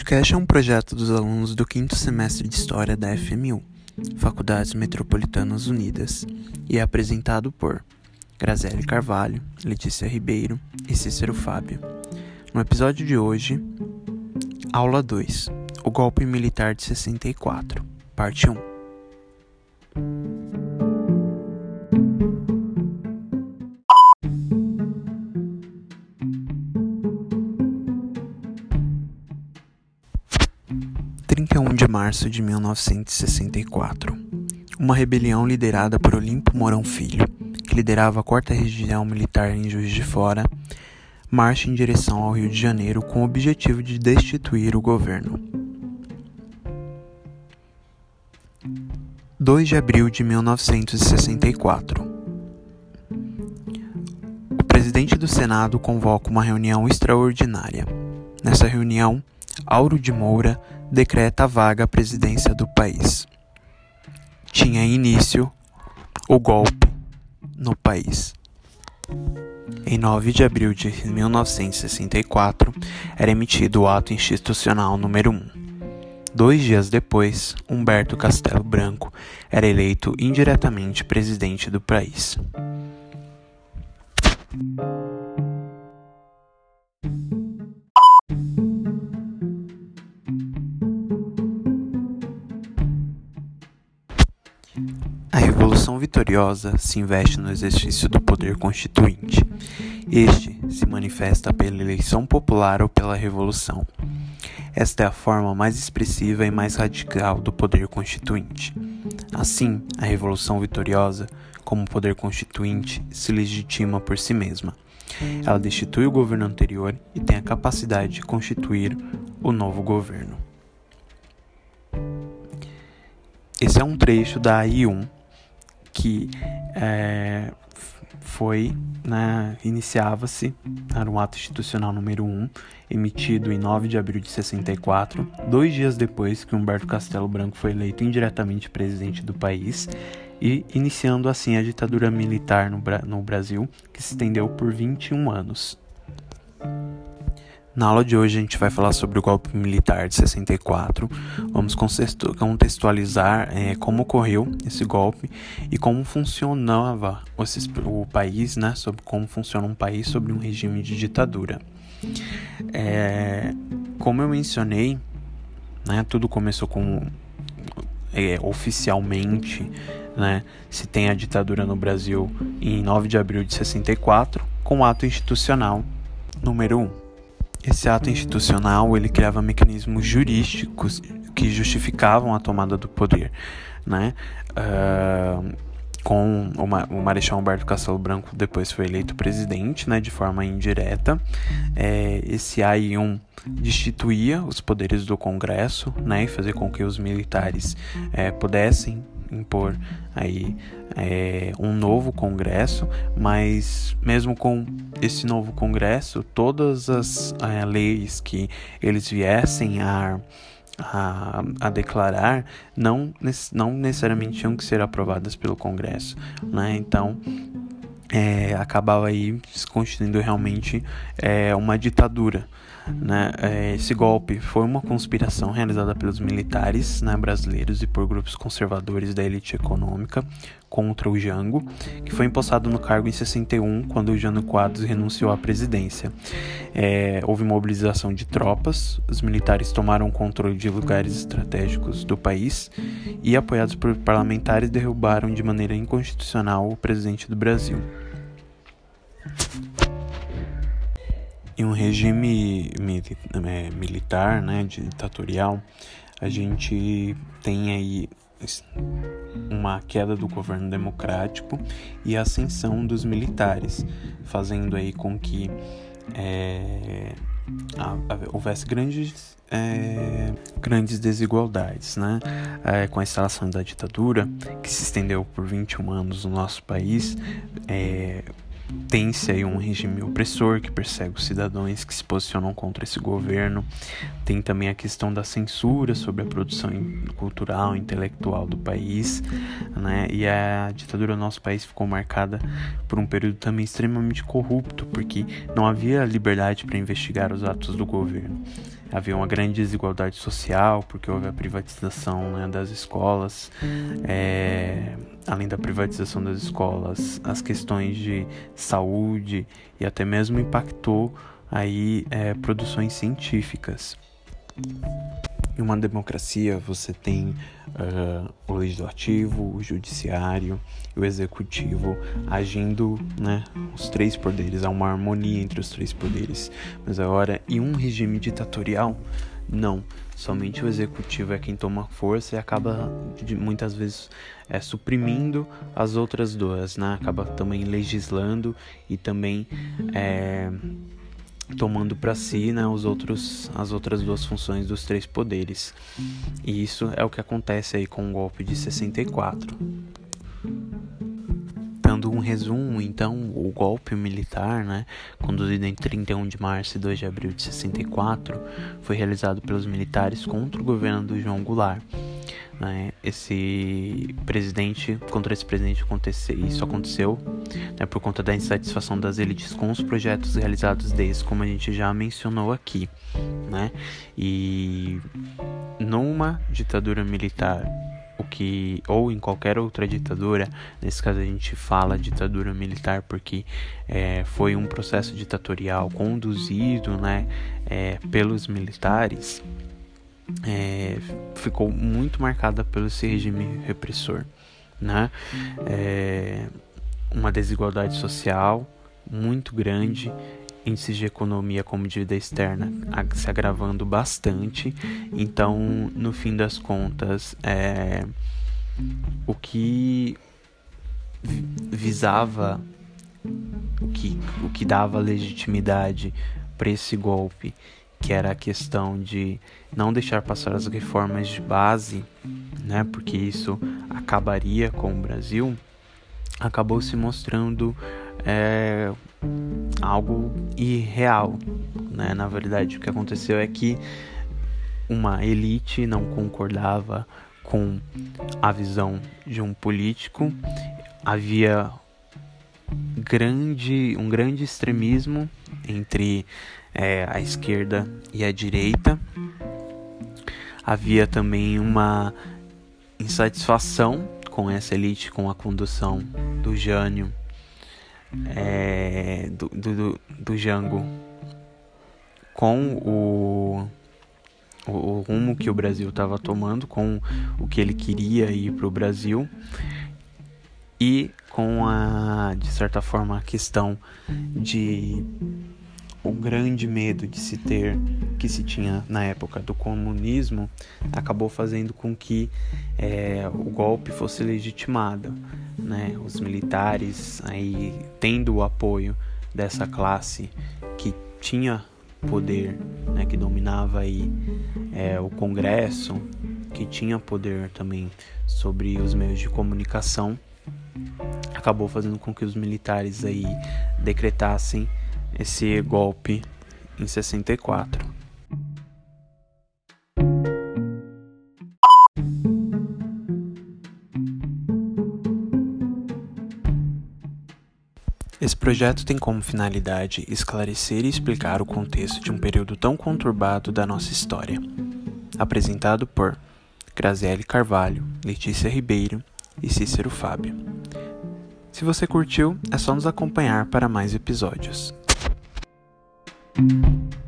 podcast é um projeto dos alunos do quinto semestre de História da FMU, Faculdades Metropolitanas Unidas, e é apresentado por Graziele Carvalho, Letícia Ribeiro e Cícero Fábio. No episódio de hoje, Aula 2 O Golpe Militar de 64, Parte 1 31 de março de 1964. Uma rebelião liderada por Olimpo Mourão Filho, que liderava a quarta região militar em Juiz de Fora, marcha em direção ao Rio de Janeiro com o objetivo de destituir o governo. 2 de abril de 1964. O presidente do Senado convoca uma reunião extraordinária. Nessa reunião, Auro de Moura decreta a vaga à presidência do país. Tinha início o golpe no país. Em 9 de abril de 1964, era emitido o ato institucional número 1. Dois dias depois, Humberto Castelo Branco era eleito indiretamente presidente do país. Revolução Vitoriosa se investe no exercício do poder constituinte. Este se manifesta pela eleição popular ou pela revolução. Esta é a forma mais expressiva e mais radical do poder constituinte. Assim, a Revolução Vitoriosa, como poder constituinte, se legitima por si mesma. Ela destitui o governo anterior e tem a capacidade de constituir o novo governo. Esse é um trecho da AI1 que é, foi, né, iniciava-se, era um ato institucional número 1, emitido em 9 de abril de 64, dois dias depois que Humberto Castelo Branco foi eleito indiretamente presidente do país e iniciando assim a ditadura militar no, no Brasil, que se estendeu por 21 anos. Na aula de hoje a gente vai falar sobre o golpe militar de 64. Vamos contextualizar é, como ocorreu esse golpe e como funcionava o país, né? Sobre como funciona um país sobre um regime de ditadura. É, como eu mencionei, né? Tudo começou com é, oficialmente, né? Se tem a ditadura no Brasil em 9 de abril de 64, com o ato institucional número 1. Esse ato institucional ele criava mecanismos jurídicos que justificavam a tomada do poder, né? Uh, com o, Marechal Humberto Castelo Branco depois foi eleito presidente, né, de forma indireta. É, esse AI1 destituía os poderes do Congresso, né, e fazer com que os militares é, pudessem impor aí é, um novo Congresso, mas mesmo com esse novo Congresso, todas as é, leis que eles viessem a, a, a, declarar não, não necessariamente tinham que ser aprovadas pelo Congresso, né? Então é, acabava aí se constituindo realmente é, uma ditadura. Né? É, esse golpe foi uma conspiração realizada pelos militares né, brasileiros e por grupos conservadores da elite econômica contra o Jango, que foi empossado no cargo em 61, quando o Jânio Quadros renunciou à presidência. É, houve mobilização de tropas, os militares tomaram o controle de lugares estratégicos do país e, apoiados por parlamentares, derrubaram de maneira inconstitucional o presidente do Brasil. Em um regime é, militar, né, ditatorial, a gente tem aí uma queda do governo democrático e a ascensão dos militares, fazendo aí com que é, houvesse grandes, é, grandes desigualdades, né? É, com a instalação da ditadura, que se estendeu por 21 anos no nosso país, é, tem-se aí um regime opressor que persegue os cidadãos que se posicionam contra esse governo. Tem também a questão da censura sobre a produção cultural, intelectual do país, né? E a ditadura do nosso país ficou marcada por um período também extremamente corrupto, porque não havia liberdade para investigar os atos do governo. Havia uma grande desigualdade social, porque houve a privatização né, das escolas, é, além da privatização das escolas, as questões de saúde e até mesmo impactou aí é, produções científicas. Em uma democracia, você tem uh, o legislativo, o judiciário e o executivo agindo, né, os três poderes, há uma harmonia entre os três poderes. Mas agora, em um regime ditatorial, não. Somente o executivo é quem toma força e acaba de, muitas vezes é, suprimindo as outras duas, né? Acaba também legislando e também é, tomando para si né, os outros, as outras duas funções dos três poderes. E isso é o que acontece aí com o golpe de 64. Dando um resumo, então, o golpe militar, né, conduzido em 31 de março e 2 de abril de 64, foi realizado pelos militares contra o governo do João Goulart né, esse presidente, contra esse presidente acontecer, isso aconteceu né, por conta da insatisfação das elites com os projetos realizados desde, como a gente já mencionou aqui, né, e numa ditadura militar o que ou em qualquer outra ditadura nesse caso a gente fala ditadura militar porque é, foi um processo ditatorial conduzido né é, pelos militares é, ficou muito marcada pelo esse regime repressor, né? É, uma desigualdade social muito grande, índices de economia como dívida externa se agravando bastante. Então, no fim das contas, é, o que visava, o que, o que dava legitimidade para esse golpe que era a questão de não deixar passar as reformas de base, né, porque isso acabaria com o Brasil, acabou se mostrando é, algo irreal. Né? Na verdade, o que aconteceu é que uma elite não concordava com a visão de um político, havia grande, um grande extremismo entre é, a esquerda e a direita. Havia também uma insatisfação com essa elite, com a condução do Jânio, é, do, do, do Jango, com o, o, o rumo que o Brasil estava tomando, com o que ele queria ir para o Brasil e com a, de certa forma, a questão de o grande medo de se ter que se tinha na época do comunismo acabou fazendo com que é, o golpe fosse legitimado, né? Os militares aí tendo o apoio dessa classe que tinha poder, né? Que dominava aí é, o Congresso, que tinha poder também sobre os meios de comunicação, acabou fazendo com que os militares aí decretassem esse golpe em 64. Esse projeto tem como finalidade esclarecer e explicar o contexto de um período tão conturbado da nossa história. Apresentado por Graziele Carvalho, Letícia Ribeiro e Cícero Fábio. Se você curtiu, é só nos acompanhar para mais episódios. Thank you.